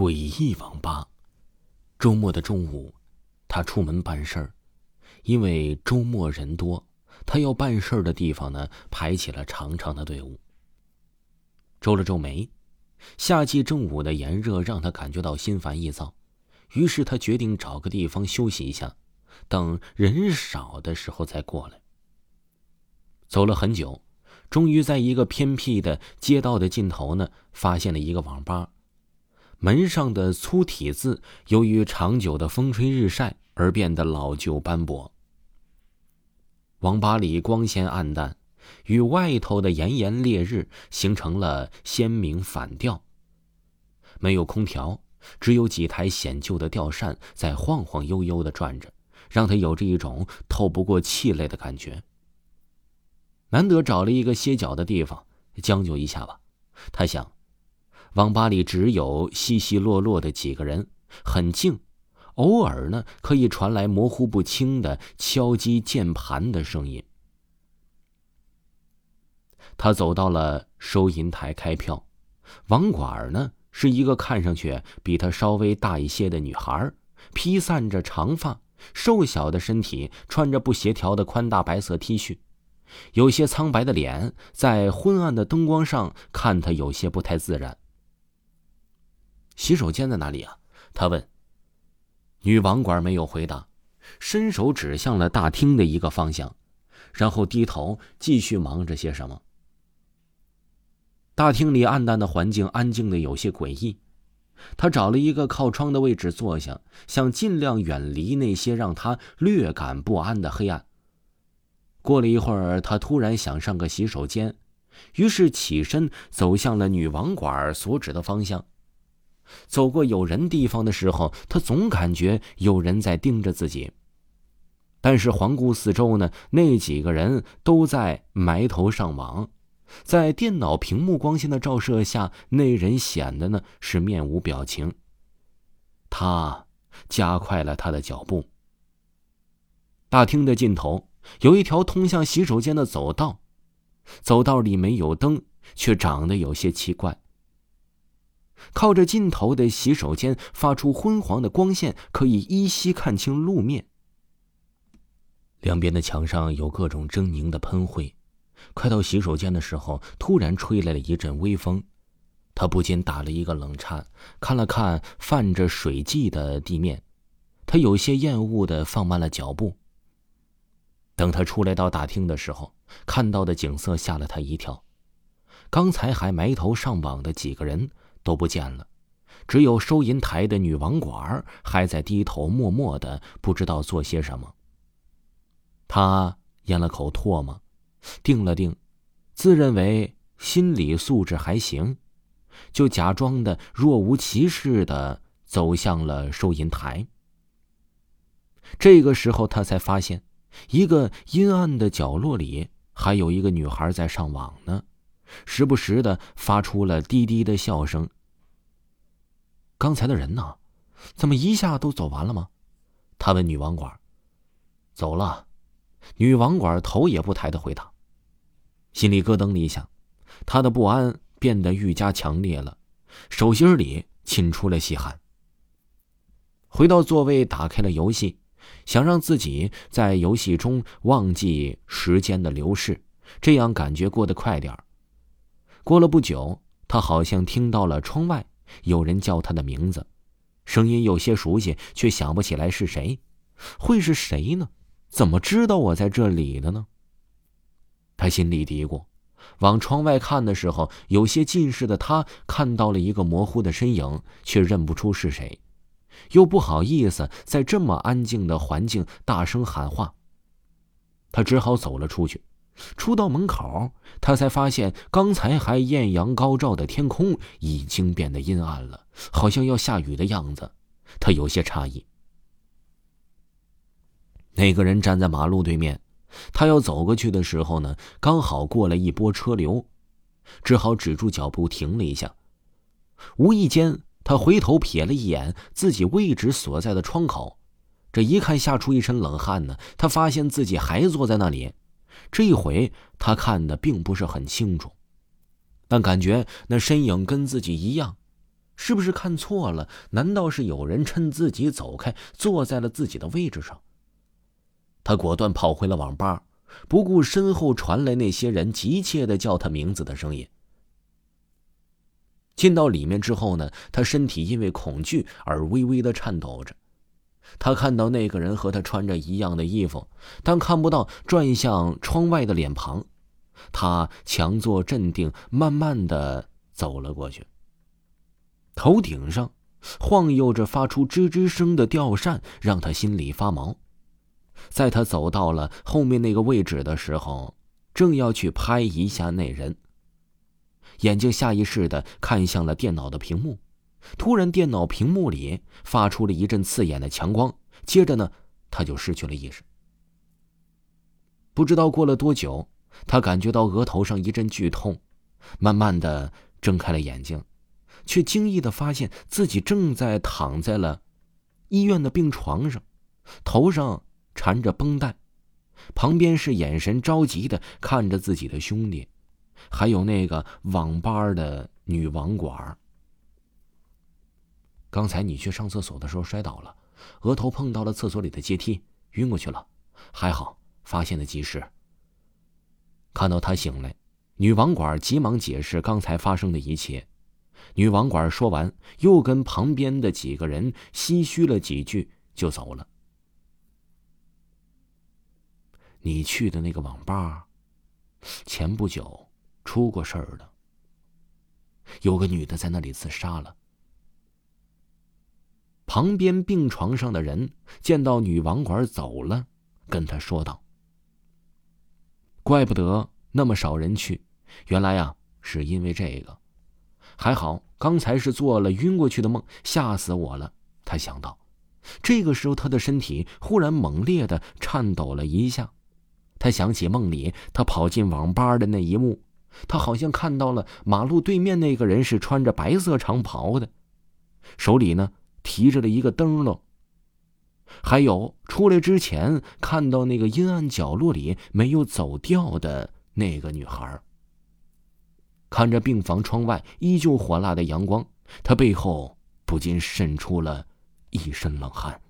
诡异网吧。周末的中午，他出门办事儿，因为周末人多，他要办事儿的地方呢排起了长长的队伍。皱了皱眉，夏季正午的炎热让他感觉到心烦意躁，于是他决定找个地方休息一下，等人少的时候再过来。走了很久。终于在一个偏僻的街道的尽头呢，发现了一个网吧。门上的粗体字由于长久的风吹日晒而变得老旧斑驳。网吧里光线暗淡，与外头的炎炎烈日形成了鲜明反调。没有空调，只有几台显旧的吊扇在晃晃悠悠的转着，让他有着一种透不过气来的感觉。难得找了一个歇脚的地方，将就一下吧。他想，网吧里只有稀稀落落的几个人，很静，偶尔呢可以传来模糊不清的敲击键盘的声音。他走到了收银台开票，网管呢是一个看上去比他稍微大一些的女孩，披散着长发，瘦小的身体，穿着不协调的宽大白色 T 恤。有些苍白的脸在昏暗的灯光上看他有些不太自然。洗手间在哪里啊？他问。女网管没有回答，伸手指向了大厅的一个方向，然后低头继续忙着些什么。大厅里暗淡的环境安静的有些诡异。他找了一个靠窗的位置坐下，想尽量远离那些让他略感不安的黑暗。过了一会儿，他突然想上个洗手间，于是起身走向了女网管所指的方向。走过有人地方的时候，他总感觉有人在盯着自己。但是环顾四周呢，那几个人都在埋头上网，在电脑屏幕光线的照射下，那人显得呢是面无表情。他加快了他的脚步。大厅的尽头。有一条通向洗手间的走道，走道里没有灯，却长得有些奇怪。靠着尽头的洗手间发出昏黄的光线，可以依稀看清路面。两边的墙上有各种狰狞的喷绘。快到洗手间的时候，突然吹来了一阵微风，他不禁打了一个冷颤，看了看泛着水迹的地面，他有些厌恶的放慢了脚步。等他出来到大厅的时候，看到的景色吓了他一跳。刚才还埋头上网的几个人都不见了，只有收银台的女网管还在低头默默的不知道做些什么。他咽了口唾沫，定了定，自认为心理素质还行，就假装的若无其事的走向了收银台。这个时候，他才发现。一个阴暗的角落里，还有一个女孩在上网呢，时不时的发出了低低的笑声。刚才的人呢？怎么一下都走完了吗？他问女网管。走了，女网管头也不抬的回答。心里咯噔了一下，他的不安变得愈加强烈了，手心里沁出了细汗。回到座位，打开了游戏。想让自己在游戏中忘记时间的流逝，这样感觉过得快点儿。过了不久，他好像听到了窗外有人叫他的名字，声音有些熟悉，却想不起来是谁。会是谁呢？怎么知道我在这里的呢？他心里嘀咕。往窗外看的时候，有些近视的他看到了一个模糊的身影，却认不出是谁。又不好意思在这么安静的环境大声喊话，他只好走了出去。出到门口，他才发现刚才还艳阳高照的天空已经变得阴暗了，好像要下雨的样子。他有些诧异。那个人站在马路对面，他要走过去的时候呢，刚好过了一波车流，只好止住脚步停了一下。无意间。他回头瞥了一眼自己位置所在的窗口，这一看吓出一身冷汗呢。他发现自己还坐在那里，这一回他看的并不是很清楚，但感觉那身影跟自己一样，是不是看错了？难道是有人趁自己走开，坐在了自己的位置上？他果断跑回了网吧，不顾身后传来那些人急切的叫他名字的声音。进到里面之后呢，他身体因为恐惧而微微的颤抖着。他看到那个人和他穿着一样的衣服，但看不到转向窗外的脸庞。他强作镇定，慢慢的走了过去。头顶上晃悠着发出吱吱声的吊扇，让他心里发毛。在他走到了后面那个位置的时候，正要去拍一下那人，眼睛下意识的看向了电脑的屏幕。突然，电脑屏幕里发出了一阵刺眼的强光，接着呢，他就失去了意识。不知道过了多久，他感觉到额头上一阵剧痛，慢慢的睁开了眼睛，却惊异的发现自己正在躺在了医院的病床上，头上缠着绷带，旁边是眼神着急的看着自己的兄弟，还有那个网吧的女网管。刚才你去上厕所的时候摔倒了，额头碰到了厕所里的阶梯，晕过去了。还好发现的及时。看到他醒来，女网管急忙解释刚才发生的一切。女网管说完，又跟旁边的几个人唏嘘了几句，就走了。你去的那个网吧，前不久出过事儿了，有个女的在那里自杀了。旁边病床上的人见到女网管走了，跟他说道：“怪不得那么少人去，原来啊是因为这个。还好刚才是做了晕过去的梦，吓死我了。”他想到，这个时候他的身体忽然猛烈的颤抖了一下。他想起梦里他跑进网吧的那一幕，他好像看到了马路对面那个人是穿着白色长袍的，手里呢。提着了一个灯笼，还有出来之前看到那个阴暗角落里没有走掉的那个女孩。看着病房窗外依旧火辣的阳光，他背后不禁渗出了一身冷汗。